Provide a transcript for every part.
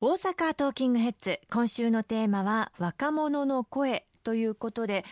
大阪トーキングヘッズ。今週のテーマは若者の声ということで。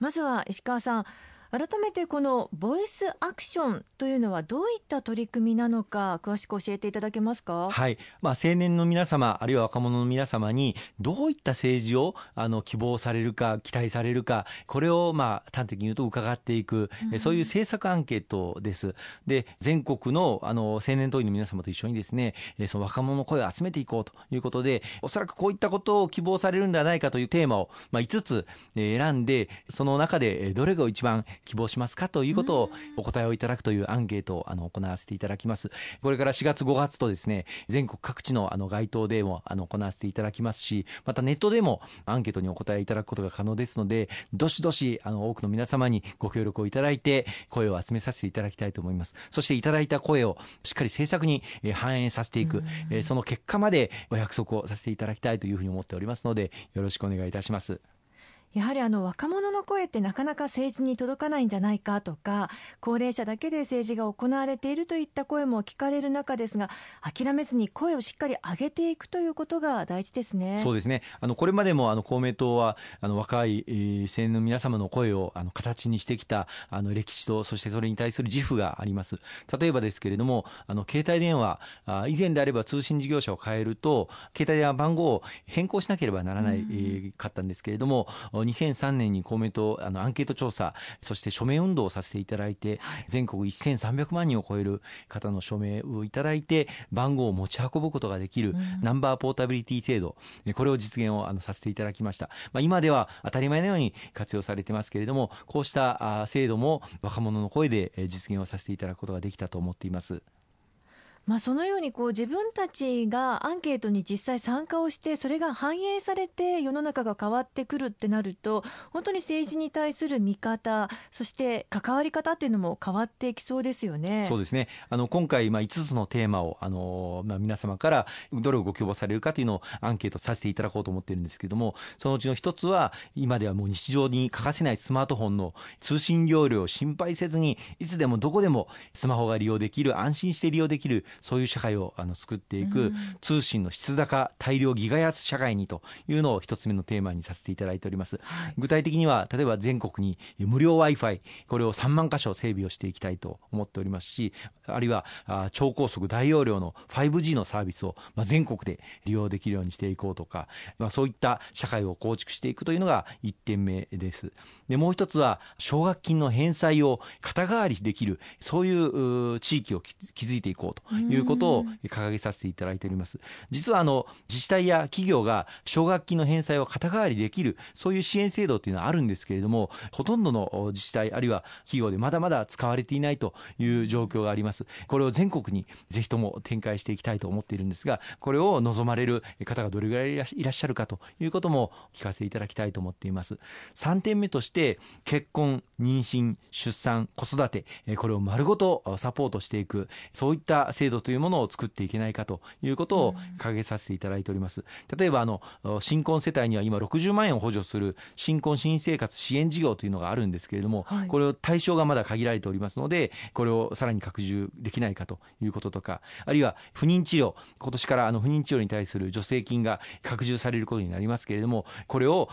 まずは石川さん改めてこのボイスアクションというのはどういった取り組みなのか詳しく教えていただけますか？はい、まあ青年の皆様あるいは若者の皆様にどういった政治をあの希望されるか期待されるかこれをまあ端的に言うと伺っていく、うん、そういう政策アンケートです。で全国のあの青年党員の皆様と一緒にですねその若者の声を集めていこうということでおそらくこういったことを希望されるんではないかというテーマをまあ5つ選んでその中でどれが一番希望しますかということをお答えをいただくというアンケートをあの行わせていただきます。これから4月5月とですね、全国各地のあの街頭でもあの行わせていただきますし、またネットでもアンケートにお答えいただくことが可能ですので、どしどしあの多くの皆様にご協力をいただいて、声を集めさせていただきたいと思います。そしていただいた声をしっかり政策に反映させていく、その結果までお約束をさせていただきたいというふうに思っておりますので、よろしくお願いいたします。やはりあの若者の声ってなかなか政治に届かないんじゃないかとか高齢者だけで政治が行われているといった声も聞かれる中ですが諦めずに声をしっかり上げていくということが大事ですね。そうですね。あのこれまでもあの公明党はあの若い、えー、青年の皆様の声をあの形にしてきたあの歴史とそしてそれに対する自負があります。例えばですけれどもあの携帯電話あ以前であれば通信事業者を変えると携帯電話番号を変更しなければならない、えー、かったんですけれども2003年に公明党あのアンケート調査そして署名運動をさせていただいて、全国1300万人を超える方の署名をいただいて番号を持ち運ぶことができるナンバーポータビリティ制度これを実現をあのさせていただきました、まあ、今では当たり前のように活用されてますけれどもこうした制度も若者の声で実現をさせていただくことができたと思っています。まあ、そのようにこう自分たちがアンケートに実際参加をしてそれが反映されて世の中が変わってくるってなると本当に政治に対する見方そして関わり方っていうのも変わってきそうですよね。そうですねあの今回まあ5つのテーマをあの、まあ、皆様からどれをご希望されるかというのをアンケートさせていただこうと思っているんですけれどもそのうちの一つは今ではもう日常に欠かせないスマートフォンの通信容量を心配せずにいつでもどこでもスマホが利用できる安心して利用できるそういう社会をあの作っていく通信の質高大量ギガ安社会にというのを一つ目のテーマにさせていただいております、はい、具体的には例えば全国に無料 Wi-Fi これを3万箇所整備をしていきたいと思っておりますしあるいは超高速大容量の 5G のサービスをまあ全国で利用できるようにしていこうとか、まあ、そういった社会を構築していくというのが1点目です。でもう一つは奨学金の返済を肩代わりできるそういう地域を築いていこうということを掲げさせていただいております。実はあの自治体や企業が奨学金の返済を肩代わりできるそういう支援制度というのはあるんですけれどもほとんどの自治体あるいは企業でまだまだ使われていないという状況があります。これを全国にぜひとも展開していきたいと思っているんですがこれを望まれる方がどれぐらいいらっしゃるかということも聞かせていただきたいと思っています。3点目として結婚妊娠出産子育てこれを丸ごとサポートしていくそういった制度というものを作っていけないかということを掲げさせていただいております。例えばあの新婚世帯には今60万円を補助する新婚新生活支援事業というのがあるんですけれども、はい、これを対象がまだ限られておりますのでこれをさらに拡充できないかということとかあるいは不妊治療今年からあの不妊治療に対する助成金が拡充されることになりますけれどもこれを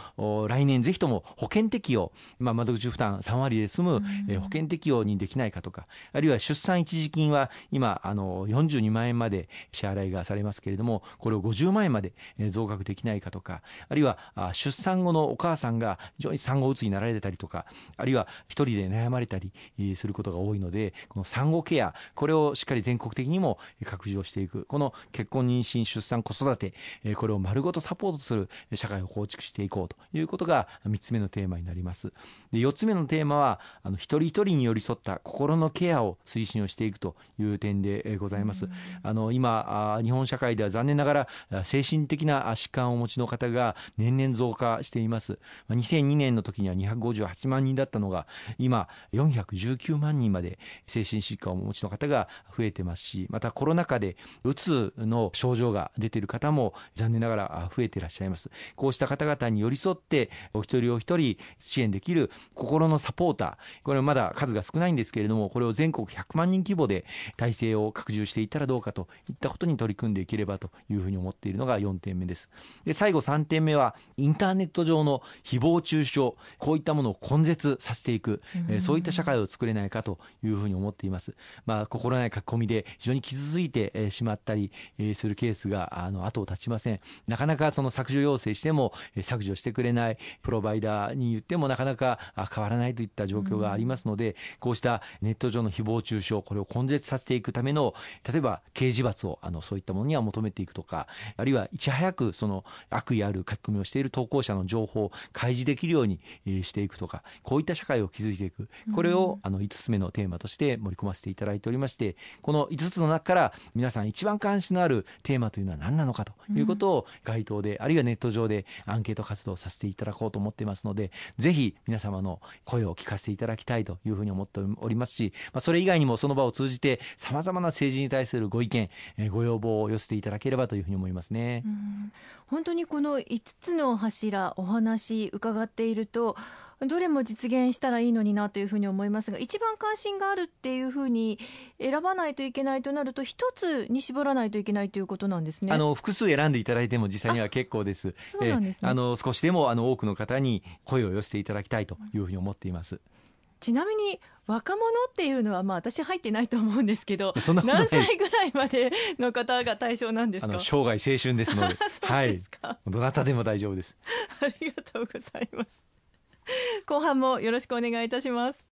来年ぜひとも保険適用、まあ、窓口負担3割で済む、保険適用にできないかとかあるいは出産一時金は今あの42万円まで支払いがされますけれどもこれを50万円まで増額できないかとかあるいは出産後のお母さんが非常に産後うつになられたりとかあるいは一人で悩まれたりすることが多いのでこの産後ケアこれをしっかり全国的にも拡充していくこの結婚妊娠出産子育てこれを丸ごとサポートする社会を構築していこうということが3つ目のテーマになりますで4つ目のテーマはあの一人一人に寄り添った心のケアを推進をしていくという点でございます。あの今日本社会では残念ながら精神的な疾患をお持ちの方が年々増加しています。2002年の時には258万人だったのが今419万人まで精神疾患をお持ちの方が増えてますしまたコロナ禍でうつの症状が出ている方も残念ながら増えていらっしゃいます。こうした方々に寄り添ってお一人お一人支援できる心のサポーターこれまだ数が少ないんですけれどもこれを全国100万人規模で体制を拡充していったらどうかといったことに取り組んでいければというふうに思っているのが4点目です。で最後3点目はインターネット上の誹謗中傷こういったものを根絶させていく、えー、そういった社会を作れないかというふうに思っています。まあ心ない書き込みで非常に傷ついてしまったりするケースがあの後を絶ちません。なかなかその削除要請しても削除してくれないプロバイダーに言ってもなかなか変わらないといった状況がありますので、こうしたネット上の誹謗中傷これを根絶させていくための例えば刑事罰をあのそういったものには求めていくとかあるいはいち早くその悪意ある書き込みをしている投稿者の情報を開示できるようにしていくとかこういった社会を築いていく。これをあの5つ目のテーマとして盛り込ませていただいておりましてこの5つの中から皆さん一番関心のあるテーマというのは何なのかということを街頭であるいはネット上でアンケート活動させていただこうと思っていますのでぜひ皆様の声を聞かせていただきたいというふうに思っておりますし、まあ、それ以外にもその場を通じてさまざまな政治に対するご意見、えご要望を寄せていただければというふうに思いますね。本当にこの5つの柱お話伺っているとどれも実現したらいいのになというふうに思いますが一番関心があるっていうふうに選ばないといけないとなると一つに絞らないといけないということなんですねあの複数選んでいただいても実際には結構ですそうなんです、ね、あの少しでもあの多くの方に声を寄せていただきたいというふうに思っています。ちなみに若者っていうのはまあ私入ってないと思うんですけど何歳ぐらいまでの方が対象なんですか？生涯青春ですので。はい、どなたでも大丈夫です。ありがとうございます。後半もよろしくお願いいたします